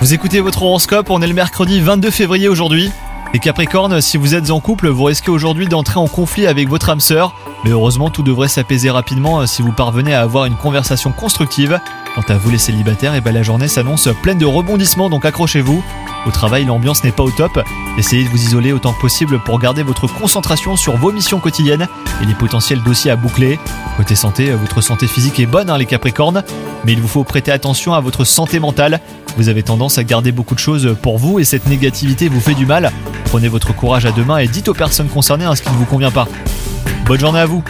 Vous écoutez votre horoscope, on est le mercredi 22 février aujourd'hui. Les Capricornes, si vous êtes en couple, vous risquez aujourd'hui d'entrer en conflit avec votre âme sœur, mais heureusement tout devrait s'apaiser rapidement euh, si vous parvenez à avoir une conversation constructive. Quant à vous les célibataires, et ben la journée s'annonce pleine de rebondissements, donc accrochez-vous. Au travail, l'ambiance n'est pas au top. Essayez de vous isoler autant que possible pour garder votre concentration sur vos missions quotidiennes et les potentiels dossiers à boucler. Côté santé, votre santé physique est bonne, hein, les Capricornes, mais il vous faut prêter attention à votre santé mentale. Vous avez tendance à garder beaucoup de choses pour vous et cette négativité vous fait du mal. Prenez votre courage à deux mains et dites aux personnes concernées hein, ce qui ne vous convient pas. Bonne journée à vous